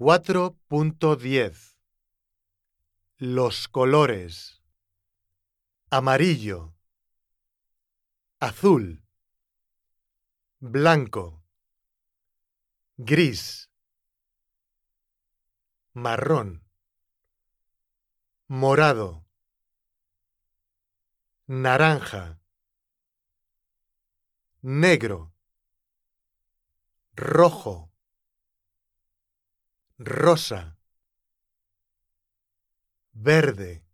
4.10 Los colores. Amarillo. Azul. Blanco. Gris. Marrón. Morado. Naranja. Negro. Rojo rosa, verde,